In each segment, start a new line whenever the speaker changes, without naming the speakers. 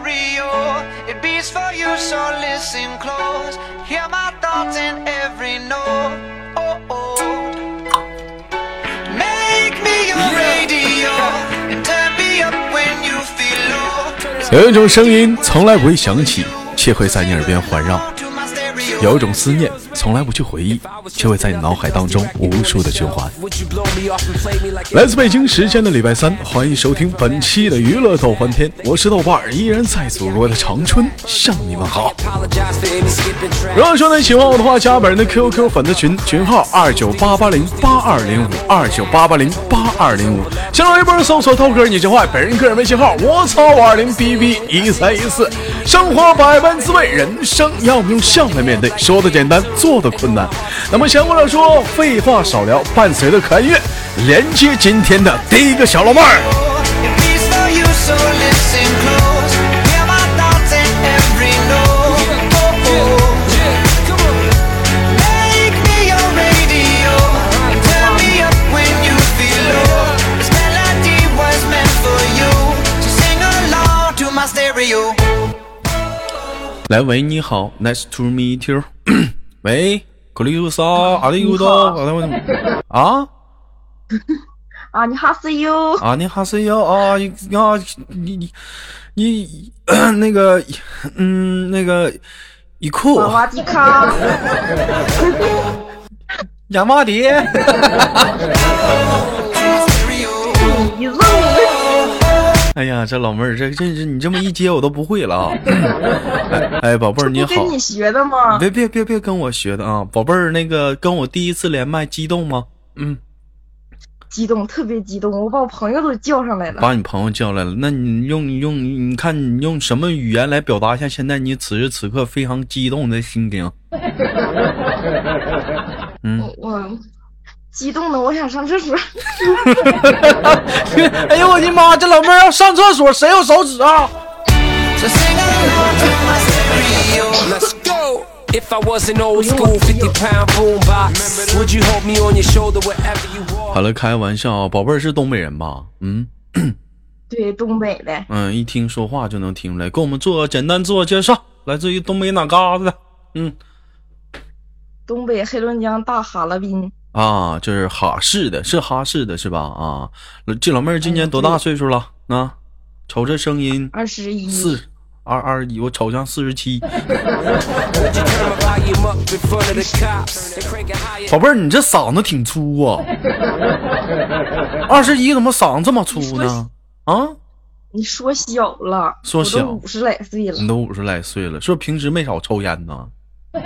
stereo. It beats for you, so listen close. Hear my thoughts in every note. Oh, oh. Make me your radio and turn me up when you feel low.
有一种声音从来不会响起，却会在你耳边环绕.有一种思念从来不去回忆，却会在你脑海当中无数的循环。来自北京时间的礼拜三，欢迎收听本期的娱乐逗翻天，我是豆瓣，依然在祖国的长春向你们好。如果说你喜欢我的话，加本人的 QQ 粉丝群，群号二九八八零八二零五二九八八零八二零五。新浪微博搜索豆哥你真坏，本人个人微信号我操五二零 bb 一三一四。生活百般滋味，人生要用笑来面对，说的简单，做的困难。那么闲话少说，废话少聊，伴随着可爱乐，连接今天的第一个小老妹儿。
Oh, oh.
来，喂，你好，Nice to meet you。喂，克里乌萨，阿里乌多，啊？
啊，你好，see you，
啊，你好，是哟啊，你啊，你你你 那个，嗯，那个一库。
瓦瓦迪卡，
亚麻迪，哎呀，这老妹儿，这这这你这么一接我都不会了啊！哎哎，宝贝儿你好
跟，你学的吗？
别别别别跟我学的啊，宝贝儿，那个跟我第一次连麦激动吗？嗯，
激动，特别激动，我把我朋友都叫上来了。
把你朋友叫来了，那你用用你看你用什么语言来表达一下现在你此时此刻非常激动的心情？嗯，
我我激动的，我想上厕所。
哎呦我的妈！这老妹儿要上厕所，谁有手指啊？好了，开玩笑，宝贝儿是东北人吧？嗯，
对，东北的。
嗯，一听说话就能听出来，给我们做简单自我介绍，来自于东北哪嘎子？嗯，
东北黑龙江大哈尔滨。
啊，就是哈市的，是哈市的是吧？啊，这老妹儿今年多大岁数了？啊，瞅这声音
二十一，
四二二一，我瞅像四十七。宝贝儿，你这嗓子挺粗啊！二十一怎么嗓子这么粗呢？啊，
你说小了，
说小
五十来岁了。
你都五十来岁了，是不是平时没少抽烟呢？
那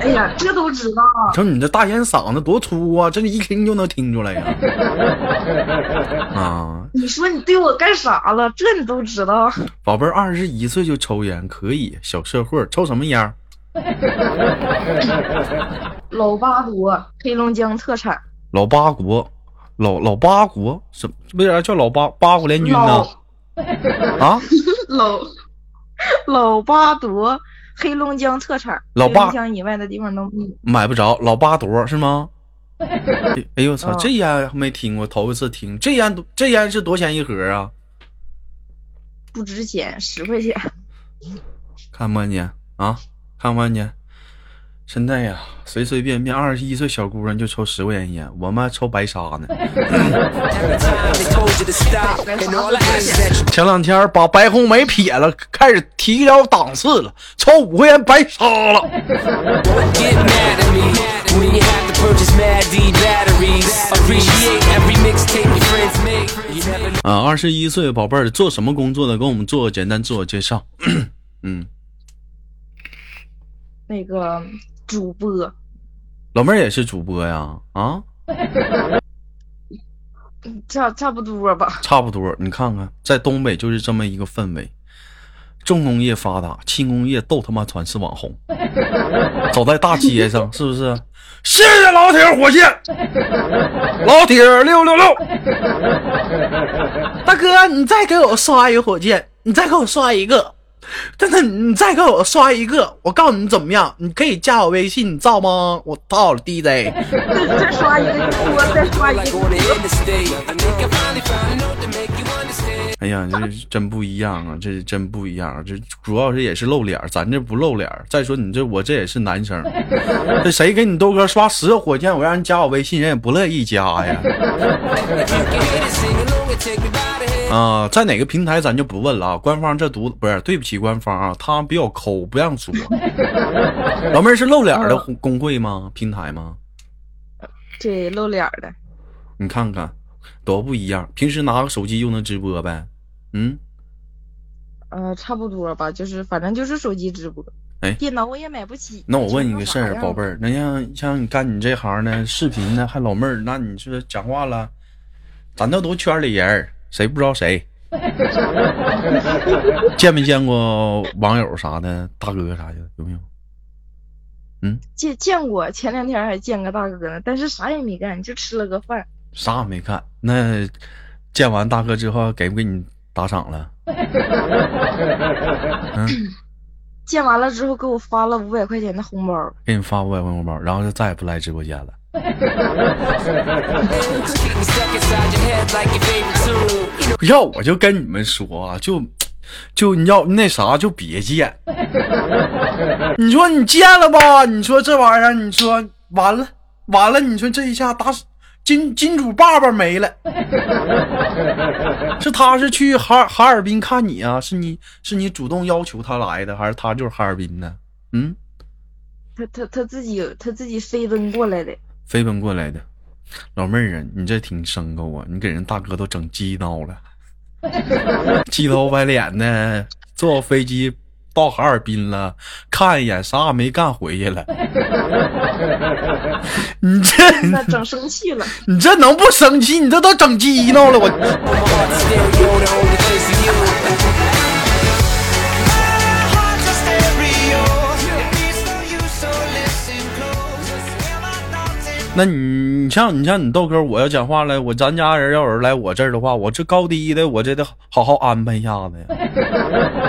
哎呀，这都知道。
瞅你这大烟嗓子多粗啊，这一听就能听出来呀、啊！
你说你对我干啥了？这你都知道。
宝贝儿，二十一岁就抽烟，可以，小社会，抽什么烟儿？
老八国，黑龙江特产。
老八国，老老八国，什为啥叫老八八国联军呢？啊，
老老八多，黑龙江特产。
老八
黑龙江以外的地方都没。
买不着，老八朵是吗？哎 哎呦我操，
嗯
这烟没听过，头一次听。这烟多这烟是多少钱一盒啊？
不值钱，十块钱。
看不看见啊？看不看见？现在呀，随随便便二十一岁小姑娘就抽十块钱烟，我们还抽白沙呢。
Every time they told you to stop, and all I ask is that you
前两天把白红梅撇了，开始提高档次了，抽五块钱白杀了。
don't get mad at me when you have to purchase Mad D batteries. Appreciate every mixtape your friends make. You never know.
啊，二十一岁宝贝儿做什么工作的？给我们做个简单自我介绍。嗯，
那个主播，
老妹儿也是主播呀？啊，
差差不多吧。
差不多。你看看，在东北就是这么一个氛围，重工业发达，轻工业都他妈全是网红。走在大街上，是不是？谢谢老铁火箭，老铁六六六。大哥，你再给我刷一个火箭，你再给我刷一个。真的，你再给我刷一个，我告诉你怎么样？你可以加我微信，你造吗？我操了 DJ。
再刷一个再刷一个
呀，这真不一样啊！这真不一样，这主要是也是露脸儿，咱这不露脸儿。再说你这我这也是男生，这谁给你豆哥刷十个火箭，我让人加我微信，人也不乐意加呀。啊，在哪个平台咱就不问了啊。官方这读不是，对不起官方啊，他比较抠，不让说。老妹儿是露脸的工工会吗？平台吗？
对，露脸的。
你看看，多不一样。平时拿个手机就能直播呗？嗯，
呃，差不多吧，就是反正就是手机直播。
哎
电脑我也买不起。
那我问你个事儿，宝贝
儿，
那像像你干你这行的视频呢，还老妹儿，那你说讲话了，咱这都圈里人，谁不知道谁？见没见过网友啥的，大哥啥的，有没有？
嗯见见过，前两天还见个大哥呢，但是啥也没干，就吃了个饭。
啥也没干。那见完大哥之后，给不给你打赏了？嗯，
见完了之后，给我发了五百块钱的红包。
给你发五百块红包，然后就再也不来直播间了。要我就跟你们说啊，就就你要那啥就别见。你说你见了吧？你说这玩意儿，你说完了完了，你说这一下打死金金主爸爸没了。是他是去哈哈尔滨看你啊？是你是你主动要求他来的，还是他就是哈尔滨的？嗯，
他他他自己他自己飞奔过来的。
飞奔过来的。老妹儿啊，你这挺牲口啊！你给人大哥都整激孬了，鸡头白脸的，坐飞机到哈尔滨了，看一眼啥也没干，回去了。你这
整生气了？
你这能不生气？你这都整激闹了我。那你你像你像你豆哥，我要讲话了。我咱家人要有人来我这儿的话，我这高低的我这得好好安排一下子呀。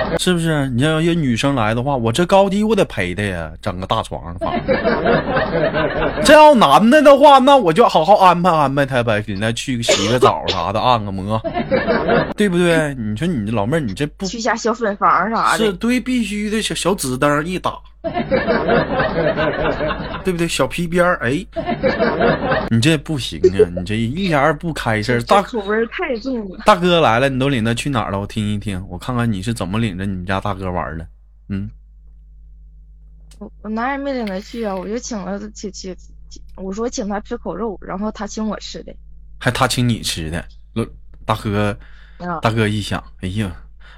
是不是？你要有女生来的话，我这高低我得陪她呀，整个大床上放。这要男的的话，那我就好好安排安排他呗，给他去洗个澡啥的，按个摩，对不对？你说你这老妹儿，你这不
去下小粉房啥的。
是对，必须的，小小纸灯一打，对不对？小皮鞭儿，哎，你这不行啊！你这一点儿也不开事儿。
这
大
口味儿太重了。
大哥来了，你都领他去哪儿了？我听一听，我看看你是怎么领着你们家大哥玩的。嗯，
我我哪儿也没领他去啊，我就请了请请，请我说请他吃口肉，然后他请我吃的。
还他请你吃的，老大哥，
啊，
大哥一想，哎呀，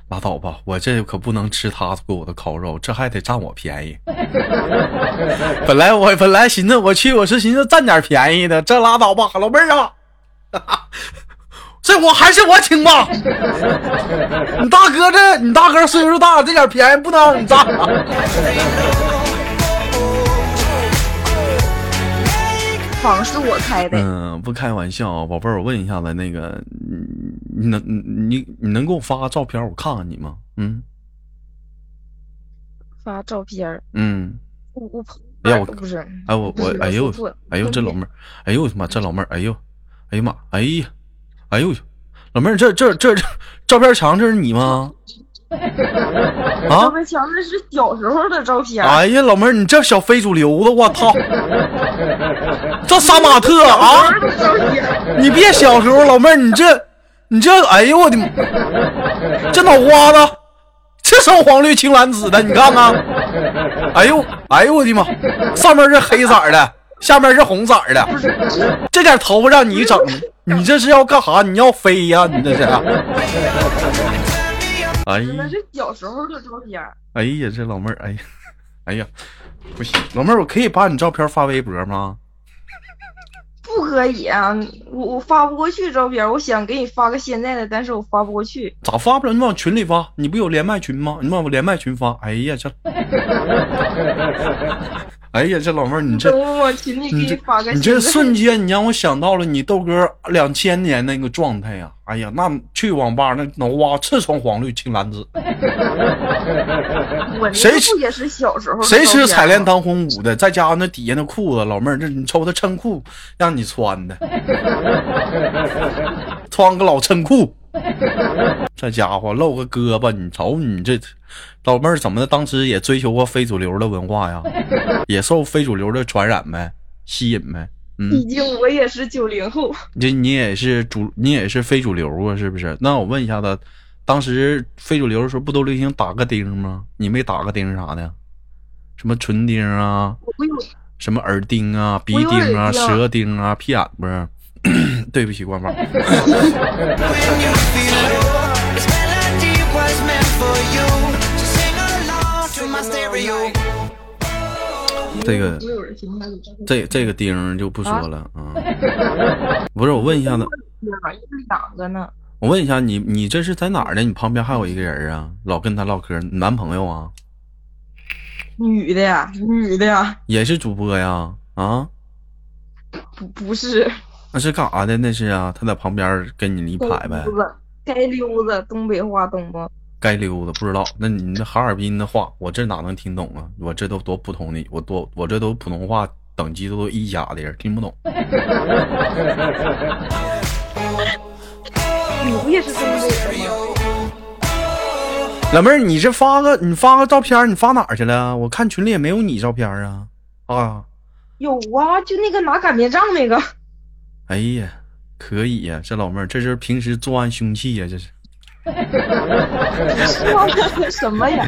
拉倒吧，我这可不能吃他给我的烤肉，这还得占我便宜。本来我本来寻思我去，我是寻思占点便宜的，这拉倒吧，老妹儿啊，这我还是我请吧。你大哥这，你大哥岁数大，这点便宜不能让你占。
房是我开的，
嗯，不开玩笑啊，宝贝儿，我问一下子，那个，你你能你你能给我发个照片，我看看你吗？嗯
发照片儿。
嗯。
我我
哎呀我
不是，
哎我我哎呦哎呦这老妹儿，哎呦我他妈这老妹儿，哎呦，哎呀妈，哎呀，哎呦，老妹儿这这这这照片墙这是你吗？
照
啊！
那是小时候的照片。
哎呀，老妹儿，你这小非主流子，我操！这杀马特啊！你别小时候，老妹儿，你这你这，哎呦我的妈，这脑瓜子，这双黄绿青蓝紫的，你看看，哎呦哎呦我的妈，上面是黑色的，下面是红色的，这点头发让你整的，你这是要干啥？你要飞呀、你这是？哎呀
那是小时候的照片。
哎呀，这老妹儿，哎呀，哎呀，不行，老妹儿，我可以把你照片发微博吗？
不可以啊！我我发不过去照片，我想给你发个现在的，但是我发不过去。
咋发不了？你往群里发，你不有连麦群吗？你往我连麦群发。哎呀，这，哎呀，这老妹儿，你这 你这
发个
你这瞬间，你让我想到了你豆哥两千年那个状态呀！哎呀，那去网吧那脑瓜赤橙黄绿青蓝紫，谁吃
也是小时候
谁吃彩莲当红舞的？再加上那底下那裤子，老妹儿，这你瞅他衬裤让你穿的，穿个老衬裤，这家伙露个胳膊，你瞅你这老妹儿怎么的？当时也追求过非主流的文化呀，也受非主流的传染呗，吸引呗。嗯
毕，竟我也是九零后，
这你也是主，你也是非主流啊，是不是？那我问一下子，当时非主流的时候不都流行打个钉吗？你没打个钉啥的？什么唇钉啊，什么耳钉啊、鼻钉啊、舌钉啊、屁眼子儿。对不起，官方。这个这这个钉就不说了啊。不是，我问一下子，
有两个呢，
我问一下你，你这是在哪儿呢？你旁边还有一个人啊，老跟他唠嗑，你男朋友啊，
女的呀，女的呀，
也是主播呀？啊，
不不是，
那是干啥的？那是啊，他在旁边跟你一排呗。
该，溜子，该溜子，东北话懂不？
该溜达不知道。那你那哈尔滨的话，我这哪能听懂啊？我这都多普通的，我多我这都普通话等级都一甲的人，听不懂。
你不也是东北的吗？
老妹儿，你这发个你发个照片，你发哪儿去了？我看群里也没有你照片啊啊！
有啊，就那个拿擀面杖那个，
哎呀，可以呀、这老妹儿这是平时作案凶器呀、这是。
说什么呀？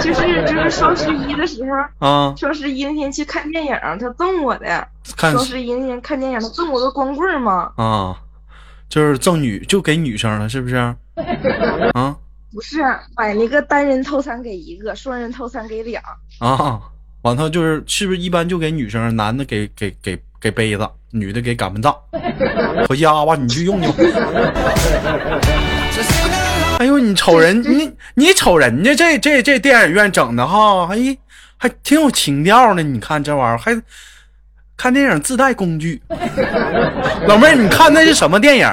就是就是双十一的时候，
啊，
双十一那天去看电影，他赠我的。
看
双十一那天看电影，他赠我个光棍儿嘛？
啊，就是赠女就给女生了，是不是？啊
不是，买那个单人套餐给一个，双人套餐给俩。
啊，完后就是是不是一般就给女生，男的给给给给杯子，女的给擀面杖，回家吧，你去用用。哎呦，你瞅人，你你瞅人家这这这电影院整的哈，哎，还挺有情调呢。你看这玩意儿，还看电影自带工具。老妹儿，你看那是什么电影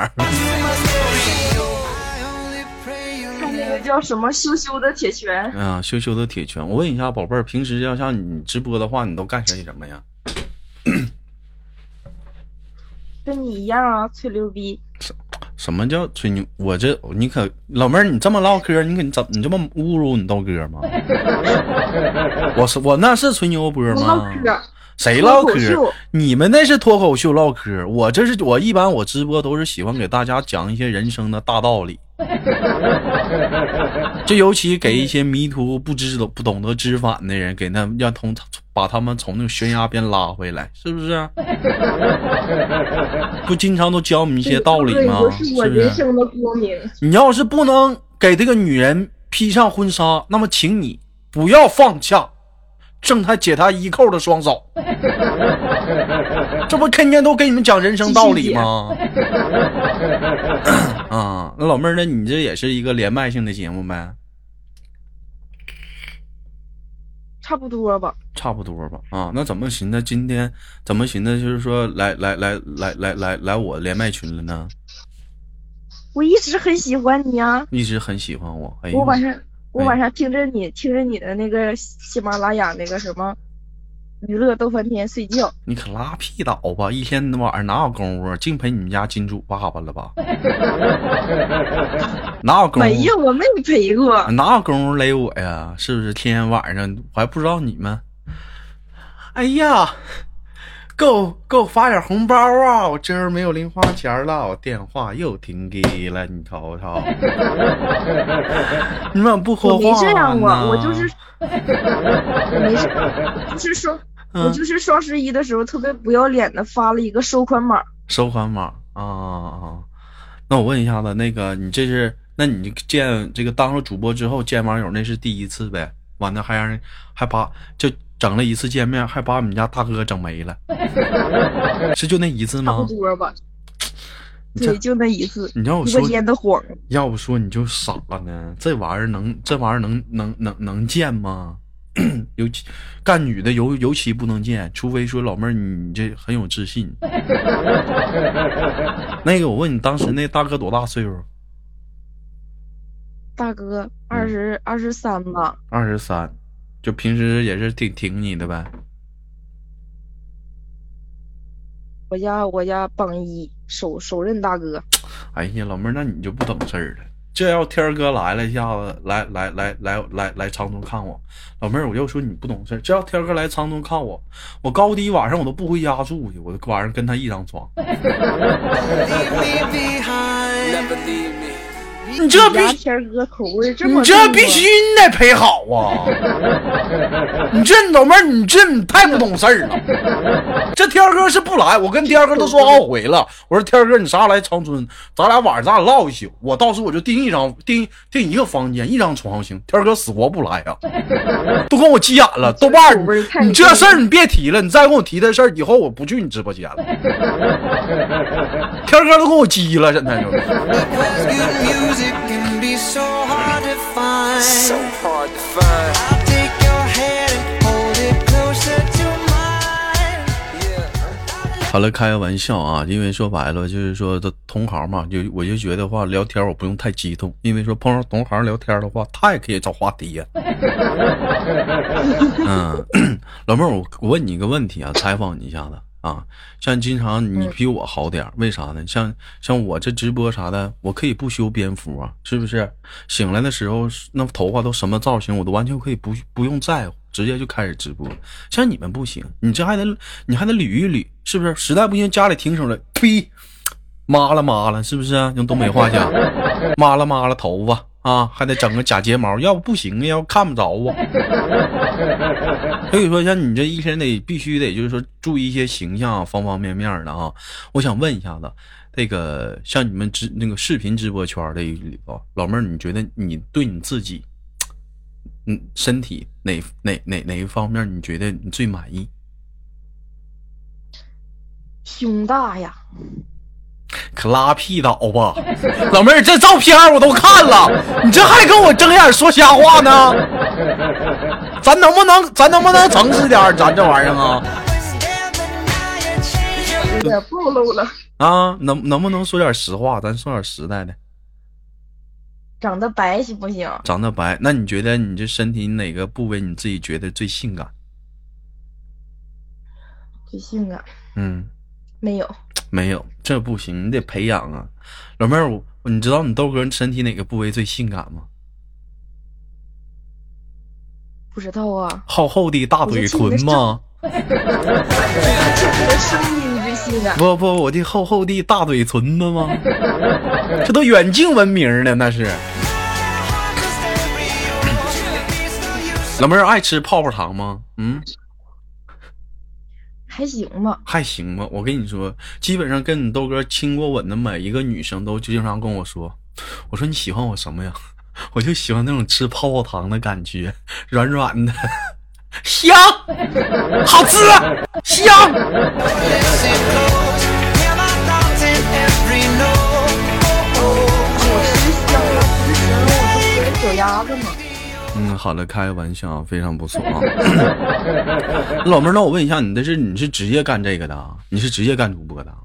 看那个叫什么羞羞的铁拳，
啊，羞羞的铁拳。我问一下，宝贝儿，平时要像你直播的话，你都干些什么呀？
跟你一样啊，吹牛逼。
什么叫吹牛？我这你可老妹儿，你这么唠嗑，你可你怎你这么侮辱你豆哥吗？我是我那是吹牛波
我唠
吗？
嗑，
谁唠嗑？你们那是脱口秀唠嗑，我这是我一般我直播都是喜欢给大家讲一些人生的大道理，就尤其给一些迷途不知道不懂得知返的人，给他们让从把他们从那个悬崖边拉回来，是不是？不经常都教我们一些道理吗？
是
不是？
人生的光明。
你要是不能给这个女人披上婚纱，那么请你不要放下挣他解他衣扣的双手。这不天天都给你们讲人生道理吗？啊，那老妹儿，那你这也是一个连麦性的节目呗？
差不多吧，
差不多吧。啊，那怎么寻思今天怎么寻思就是说来来来来来来来我连麦群了呢？
我一直很喜欢你啊。
一直很喜欢我。哎
我，晚上我
哎
晚上听着你听着你的那个喜马拉雅那个什么娱乐逗翻天睡觉，
你可拉屁倒吧！一天晚上哪有功夫，净陪你们家金主爸爸了吧？哪有功夫？
没有我没陪过。
哪有功夫勒我呀？是不是？天天晚上我还不知道你们。哎呀，给我给我发点红包啊！我今儿没有零花钱了，我电话又停机了，你瞅瞅。你们怎么不说
我没
话
这样过，
呢
我就是 我没事，就是说，我
嗯
就是双十一的时候特别不要脸的发了一个收款码，
收款码啊啊！那我问一下子，那个你这是，那你见这个当了主播之后见网友，那是第一次呗？完了还让人还把就整了一次见面，还把我们家大哥整没了，是就那一次
差不
吗？
多吧。对，就那一次，
你让我说，
烟的火，
要不说你就傻了呢？这玩意儿能，这玩意儿能能能能见吗？尤其干女的尤尤其不能见，除非说老妹儿你这很有自信。那个我问你，当时那大哥多大岁数？
大哥二十二十三吧，
二十三，就平时也是挺挺你的呗。
我家我家榜一首首任大哥，
哎呀，老妹儿，那你就不懂事儿了。这要天儿哥来了一下子，来来来来来来长春看我，老妹儿，我就说你不懂事儿。这要天儿哥来长春看我，我高低晚上我都不回家住去，我晚上跟他一张床。你这必
须天哥口味这么
你这必须你得陪好啊！你这老妹儿，你这你太不懂事儿了。这天哥是不来，我跟天哥都说好回了。我说天哥，你啥时候来长春？咱俩晚上咱俩唠一宿。我到时候我就订一张订订一个房间，一张床行。天哥死活不来呀、都跟我急眼了。豆瓣你这事儿你别提了，你再跟我提这事儿，以后我不去你直播间了。天哥都跟我急了，现在就。
it can be so hard to find.
So hard to find.
I take your hand hold it closer to mine.
好了开个玩笑啊因为说白了就是说这同行嘛就我就觉得话聊天我不用太激动因为说碰上同行聊天的话他也可以找话题呀。嗯 老妹儿我问你一个问题啊采访你一下子。啊，像经常你比我好点儿，为啥呢？像像我这直播啥的，我可以不修边幅啊，是不是？醒来的时候那头发都什么造型，我都完全可以不不用在乎，直接就开始直播。像你们不行，你这还得你还得捋一捋，是不是？实在不行家里停手了，呸，抹了抹了，是不是？用东北话讲，抹了抹了头发啊，还得整个假睫毛，要不不行，要看不着啊。所以说，像你这一天得必须得就是说注意一些形象方方面面的啊。我想问一下子，这个像你们直那个视频直播圈的里头，老妹儿，你觉得你对你自己，嗯，身体哪哪哪哪一方面你觉得你最满意？
胸大呀，
可拉屁倒吧！老妹儿，这照片我都看了，你这还跟我睁眼说瞎话呢？咱能不能咱能不能诚实点？咱这玩意儿啊.
有点暴露了。
啊，能能不能说点实话？咱说点实在的。
长得白行不行？
长得白，那你觉得你这身体哪个部位你自己觉得最性感？
最性感
嗯，
没有？
没有，这不行，你得培养啊。老妹儿，我你知道你豆哥身体哪个部位最性感吗？
不知道啊。
厚厚的大嘴唇吗？
这声音最性感。
不不，我的厚厚的大嘴唇子吗？这都远近闻名的，那是。老妹儿爱吃泡泡糖吗？嗯，
还行吧，
还行吧。我跟你说，基本上跟你豆哥亲过吻的每一个女生都经常跟我说，我说你喜欢我什么呀？我就喜欢那种吃泡泡糖的感觉，软软的，香，好吃，香。
Listen close. Hear my thoughts in every note. Oh, oh.
我吃香了，不是香，我都是脚丫子嘛。
嗯，好了，开个玩笑，非常不错啊。老妹儿，那我问一下，你的是你是职业干这个的啊？你是职业干主播的啊？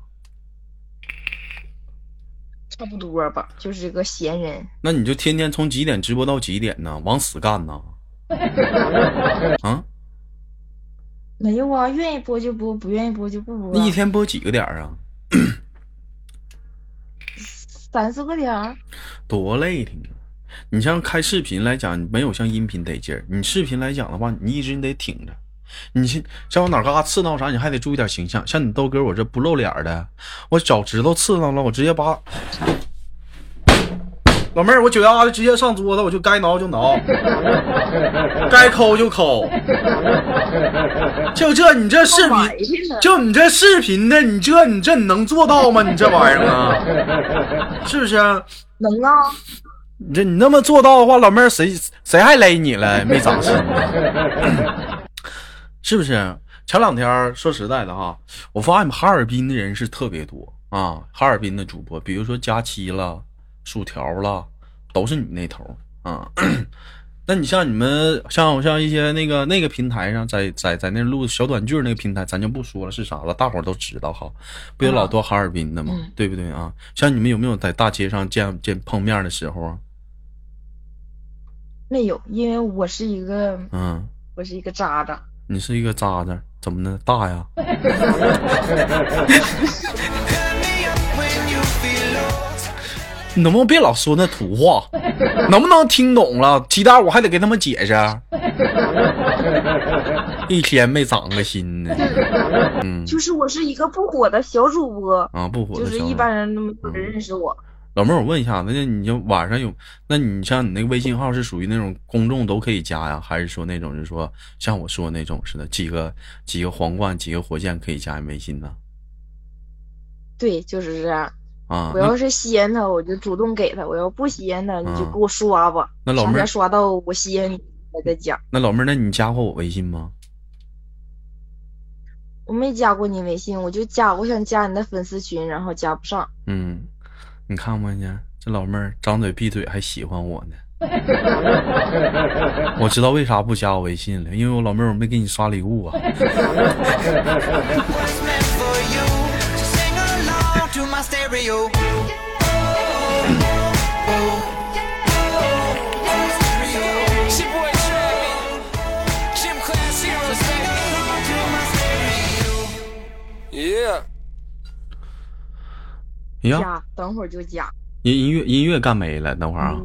差不多吧，就是个闲人。
那你就天天从几点直播到几点呢？往死干呢？啊？
没有啊，愿意播就播，不愿意播就不播
那一
啊。
天播几个点儿啊？
三四个点儿，
多累挺啊！你像开视频来讲，没有像音频得劲儿。你视频来讲的话，你一直你得挺着。你像像我哪嘎刺挠啥，你还得注意点形象。像你豆哥，我这不露脸的，我脚趾头刺挠了，我直接把老妹儿，我脚丫子直接上桌子，我就该挠就挠，该抠就抠。就这，你这视频，就你这视频的，你这你这你能做到吗？你这玩意儿啊，是不是？
能啊，
你这你那么做到的话，老妹儿谁谁还勒你了？没长心呢，是不是？前两天儿说实在的哈，我发现哈尔滨的人是特别多啊，哈尔滨的主播，比如说佳期了、薯条了，都是你那头儿啊。那你像你们像像一些那个那个平台上，在在在那录小短剧儿那个平台，咱就不说了是啥了，大伙儿都知道哈。不有老多哈尔滨的吗？
嗯
对不对啊？像你们有没有在大街上见见碰面的时候啊？
没有，因为我是一个
嗯，
我是一个渣渣，
你是一个渣渣，怎么的？大呀.你 能不能别老说那土话？能不能听懂了？鸡蛋我还得给他们解释。一天没长个心呢。嗯
就是我是一个不火的小主播，
啊，不火的
就是一般人都没有人认识我。
老妹儿，我问一下，那你就晚上有？那你像你那个微信号是属于那种公众都可以加呀，还是说那种就是说像我说那种似的，几个几个皇冠、几个火箭可以加你微信呢？
对，就是这样。
啊，
我要是吸引他，我就主动给他；我要不吸引他，你就
啊
给我刷吧。
那老妹儿
刷到我吸引你，我再加。
那老妹儿，那你加过我微信吗？
我没加过你微信，我就加，我想加你的粉丝群，然后加不上。
嗯，你看没见？这老妹儿张嘴闭嘴还喜欢我呢。我知道为啥不加我微信了，因为我老妹儿我没给你刷礼物啊。
Baby. Yeah.
呀，
加，等会儿就加。
音音乐音乐干没了，等会儿啊。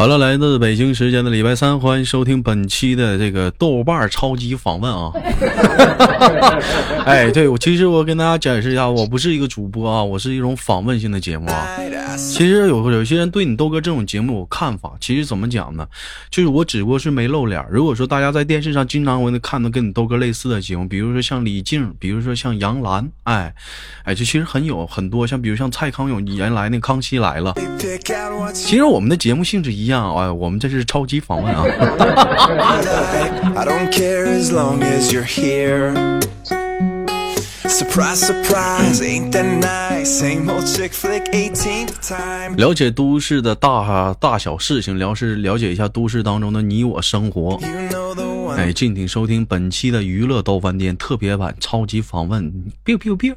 好了，来自北京时间的礼拜三，欢迎收听本期的这个豆瓣超级访问啊！哎，对我其实我跟大家解释一下，我不是一个主播啊，我是一种访问性的节目啊。其实有有些人对你豆哥这种节目有看法，其实怎么讲呢？就是我只不过是没露脸。如果说大家在电视上经常会看到跟你豆哥类似的节目，比如说像李静，比如说像杨澜，哎，哎，这其实很有很多，像比如像蔡康永原来那《康熙来了》其实我们的节目性质一样，哎，我们这是超级访问啊。
you like. I don't care as long as you're here. Surprise, surprise, ain't that nice? Same old chick flick, 18th time.
了解都市的大大小事情，了是了解一下都市当中的你我生活。哎，敬请收听本期的娱乐豆翻天特别版超级访问，biu biu biu。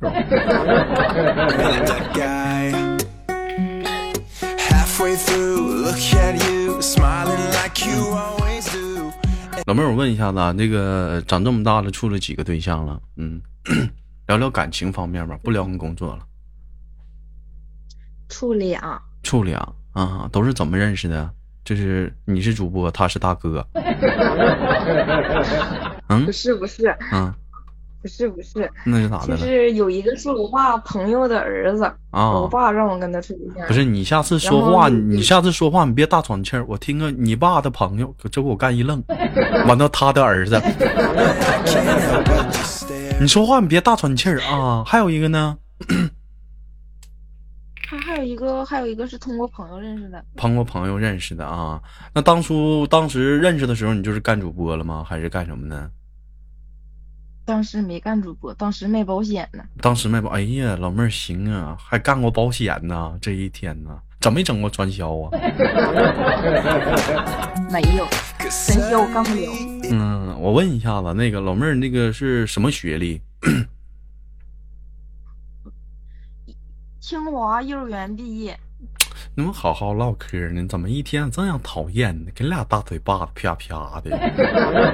That guy. Halfway through, look at you, smiling like you always do.
老妹儿，我问一下子啊，这个长这么大了，处了几个对象了？嗯，聊聊感情方面吧，不聊你工作了。
处俩，
处俩啊，都是怎么认识的？就是你是主播，他是大哥。嗯
不是不是
嗯，
不是不是，
那是咋的了？
就是有一个是我爸朋友的儿子，
啊
我，爸让我跟他处对象。
不是你下次说话，
你
你下次说话你别大喘气儿，我听个你爸的朋友，这给我干一愣，完到他的儿子，你说话你别大喘气儿啊！还有一个呢，
还还有一个还有一个是通过朋友认识的，
通过朋友认识的啊。那当初当时认识的时候，你就是干主播了吗？还是干什么呢？
当时没干主播，当时卖保险呢。
当时卖保，哎呀，老妹儿行啊，还干过保险呢，这一天呢，整没整过传销啊？
没有，传销我干不了。
嗯，我问一下子，那个老妹儿，那个是什么学历？
清华幼儿园毕业，
你们好好唠嗑呢，怎么一天这样讨厌呢？给俩大嘴巴子啪啪的，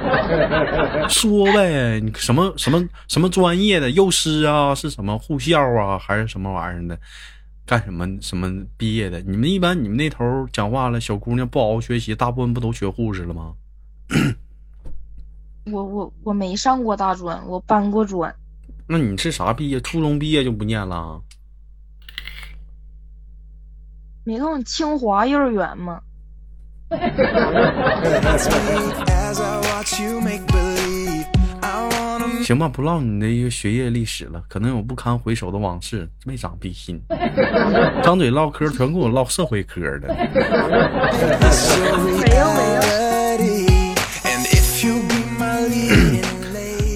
说呗，你什么什么什么专业的幼师啊？是什么护校啊？还是什么玩意儿的？干什么什么毕业的？你们一般你们那头讲话了，小姑娘不好好学习，大部分不都学护士了吗？
我我我没上过大专，我搬过砖。
那你是啥毕业？初中毕业就不念了？
没看过清华幼儿园吗
行吧，不唠你的一个学业历史了，可能有不堪回首的往事，没长逼心。张嘴唠嗑全给我唠社会嗑的。
没有 没有，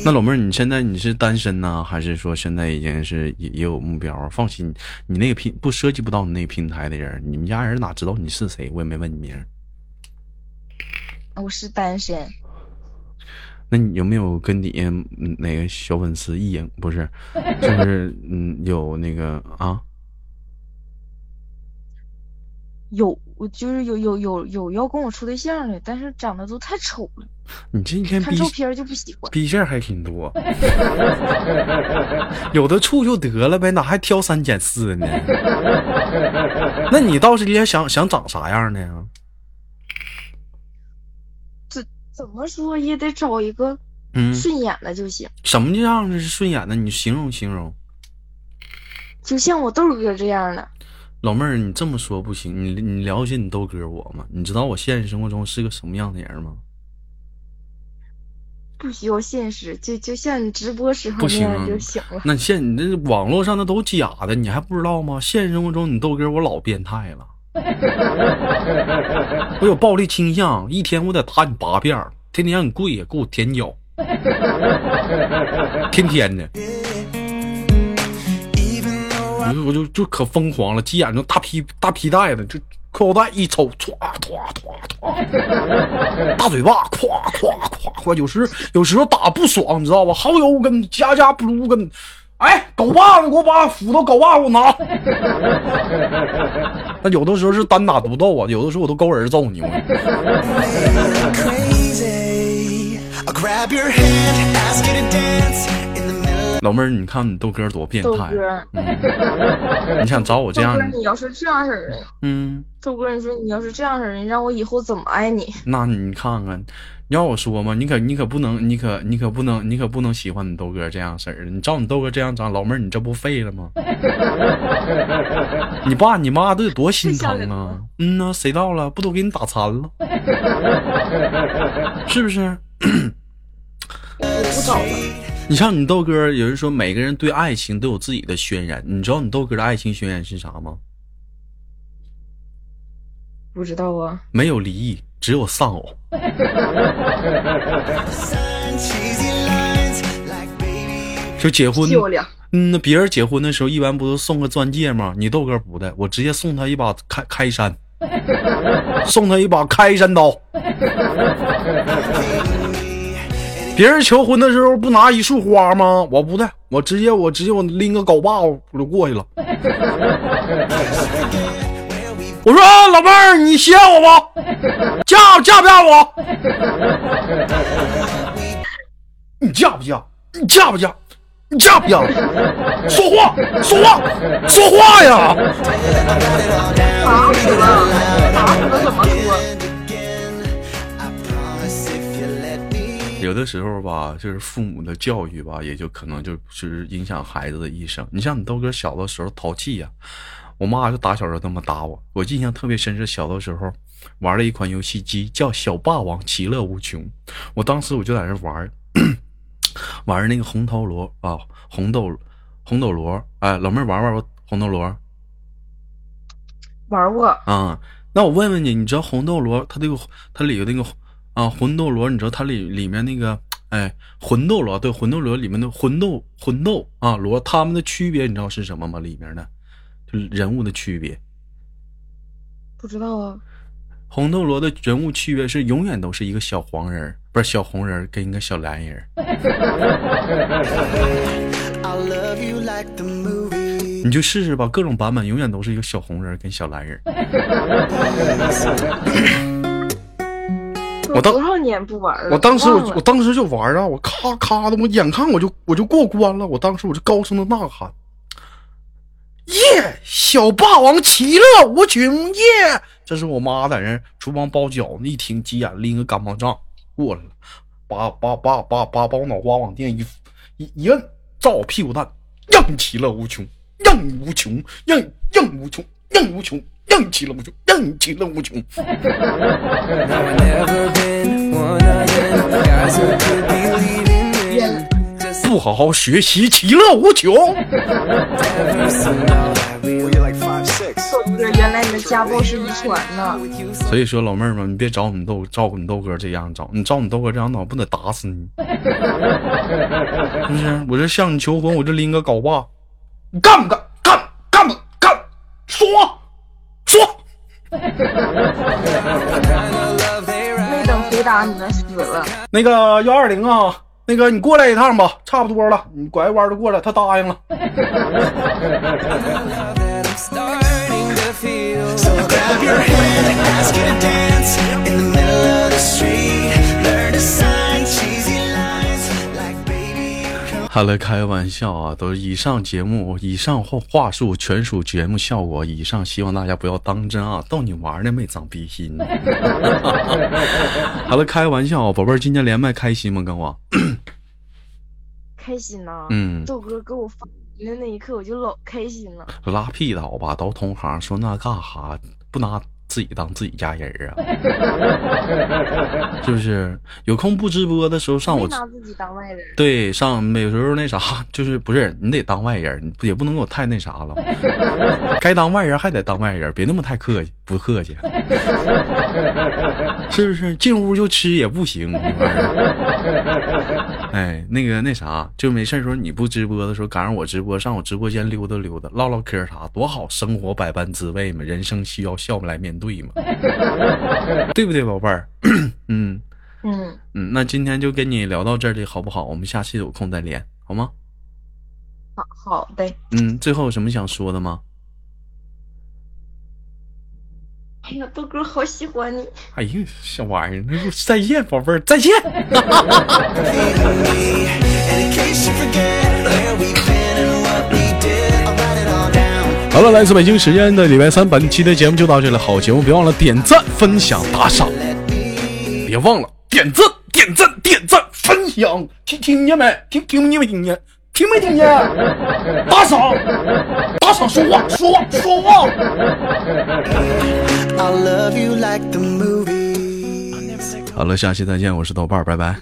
那老妹儿，你现在你是单身呢，还是说现在已经是也也有目标？放心，你那个平不涉及不到你那个平台的人，你们家人哪知道你是谁？我也没问你名。
我是单身。
那你有没有跟你嗯哪个小粉丝一影？不是，就是 嗯有那个啊
有，我就是有有有有要跟我处对象的，但是长得都太丑了，
你这一天逼
看照片就不喜欢。
逼事还挺多，有的处就得了呗，哪还挑三拣四呢？那你倒是也想想长啥样的呀？
怎怎么说也得找一个
嗯，
顺眼的就行，
什么样的是顺眼的？你形容形容。
就像我豆哥这样的。
老妹儿，你这么说不行，你你了解你豆哥我吗？你知道我现实生活中是个什么样的人吗？
不需要现实，就就像你直播时候那样就行了。
那现你这网络上那都假的，你还不知道吗？现实生活中你豆哥我老变态了，我有暴力倾向，一天我得打你八遍，天天让你跪下给我舔脚，天天的我就我就就可疯狂了，急眼就大皮大皮带子，就裤腰带一抽，歘歘歘歘，大嘴巴，咵咵咵咵，有时有时候打不爽，你知道吧？好油跟加加不如跟，哎，狗把子给我把斧头狗把子给我拿。那有的时候是单打独斗啊，有的时候我都勾人揍你。我老妹儿，你看你豆哥多变
豆
态，
哥，
你想找我这样
豆哥，，你要是这样式儿的，
嗯。
豆哥，你说你要是这样式儿的，你让我以后怎么爱你？
那你看看，你要我说嘛，你可你可不能，你可你可不能，你可不能喜欢你豆哥这样式儿的。你照你豆哥这样长，老妹儿，你这不废了吗？你爸你妈都得多心疼啊！嗯呐，谁到了不都给你打残了？是不是？
我不找了，
你像你豆哥，有人说每个人对爱情都有自己的宣言，你知道你豆哥的爱情宣言是啥吗？
不知道啊。
没有离异，只有丧偶。就结婚，嗯，那别人结婚的时候一般不都送个钻戒吗？你豆哥不的，我直接送他一把开开山，送他一把开山刀。别人求婚的时候不拿一束花吗？我不的，我直接我直接我拎个镐把我就过去了。我说老妹儿，你喜欢我不？嫁嫁不嫁我？你嫁不嫁？你嫁不嫁？你嫁不嫁？说话，说话，说话呀！
打死了，打死了怎么说？
有的时候吧，就是父母的教育吧，也就可能就是影响孩子的一生。你像你豆哥小的时候淘气呀、我妈就打小就那么打我。我印象特别深是小的时候玩了一款游戏机叫《小霸王其乐无穷》，我当时我就在那玩 玩那个红头螺啊，红豆红斗螺。哎，老妹儿玩玩过红斗螺
玩过，
啊？那我问问你，你知道红斗螺它这个它里头那个啊魂斗罗，你知道它里里面那个哎魂斗罗对魂斗罗里面的魂斗魂斗啊罗，他们的区别你知道是什么吗？里面的就人物的区别。
不知道啊。
红斗罗的人物区别是永远都是一个小黄人儿，不是小红人儿跟一个小蓝人儿。
I'll love you like the movie.
你就试试吧，各种版本永远都是一个小红人儿跟小蓝人儿。我
多少年不玩了？
我当时我我当时就玩啊，我咔咔的，我眼看我就我就过关了，我当时我就高声的呐喊：“耶！小霸王其乐无穷耶！”这是我妈在那厨房包饺子，一听急眼，拎个干巴杖过来了，把把把把把把我脑瓜往地上一一一摁，照我屁股蛋，让你其乐无穷，让你无穷，让你让你无穷，让你无穷，让你其乐无穷，让你其乐无穷。不好好学习，其乐无穷。
原来你的家暴是遗传.
所以说，老妹儿们，你别找你豆照顾你豆哥这样找，你照你豆哥这样找，不得打死你？是不是？我这向你求婚，我这拎个镐把，你干不干？干干不干？说说。
答你们死了。
那个幺二零啊，那个你过来一趟吧，差不多了，你拐个弯就过来，他答应了。好了，开玩笑啊，都是以上节目以上话话术全属节目效果，以上希望大家不要当真啊，逗你玩呢，没长逼心。好了，开玩笑啊，宝贝儿，今天连麦开心吗？跟我，
开心呐！
嗯
豆哥给我发的那一刻，我就老开心了。
拉屁倒吧，都同行，说那干哈不拿自己当自己家人儿啊？是不是？有空不直播的时候上我
没拿自己当外人。
对，上有时候那啥，就是不是你得当外人，也不能给我太那啥了。该当外人还得当外人，别那么太客气，不客气，是不是？进屋就吃也不行。哎，那个那啥，就没事儿时候你不直播的时候，赶上我直播，上我直播间溜达溜达，唠唠嗑啥，多好，生活百般滋味嘛，人生需要笑来面对嘛，对不对，宝贝儿？嗯。
嗯，
嗯，那今天就跟你聊到这里，好不好？我们下期有空再连，好吗？
好好的。
嗯，最后有什么想说的吗？
哎呀，豆哥好喜欢你。
哎呀，小玩意儿，那就再见，宝贝儿，再见。
And in case you forget where we've been and what we did, I'll write it all down.
好了，来自北京时间的礼拜三，本期的节目就到这里。好节目，别忘了点赞、分享、打赏，别忘了点赞、点赞、点赞、分享，听听见没？听听见没？听见？听没听见？打赏，打赏，说话，说话，说话。
I'll love you like the movies.
好了，下期再见，我是豆瓣，拜拜。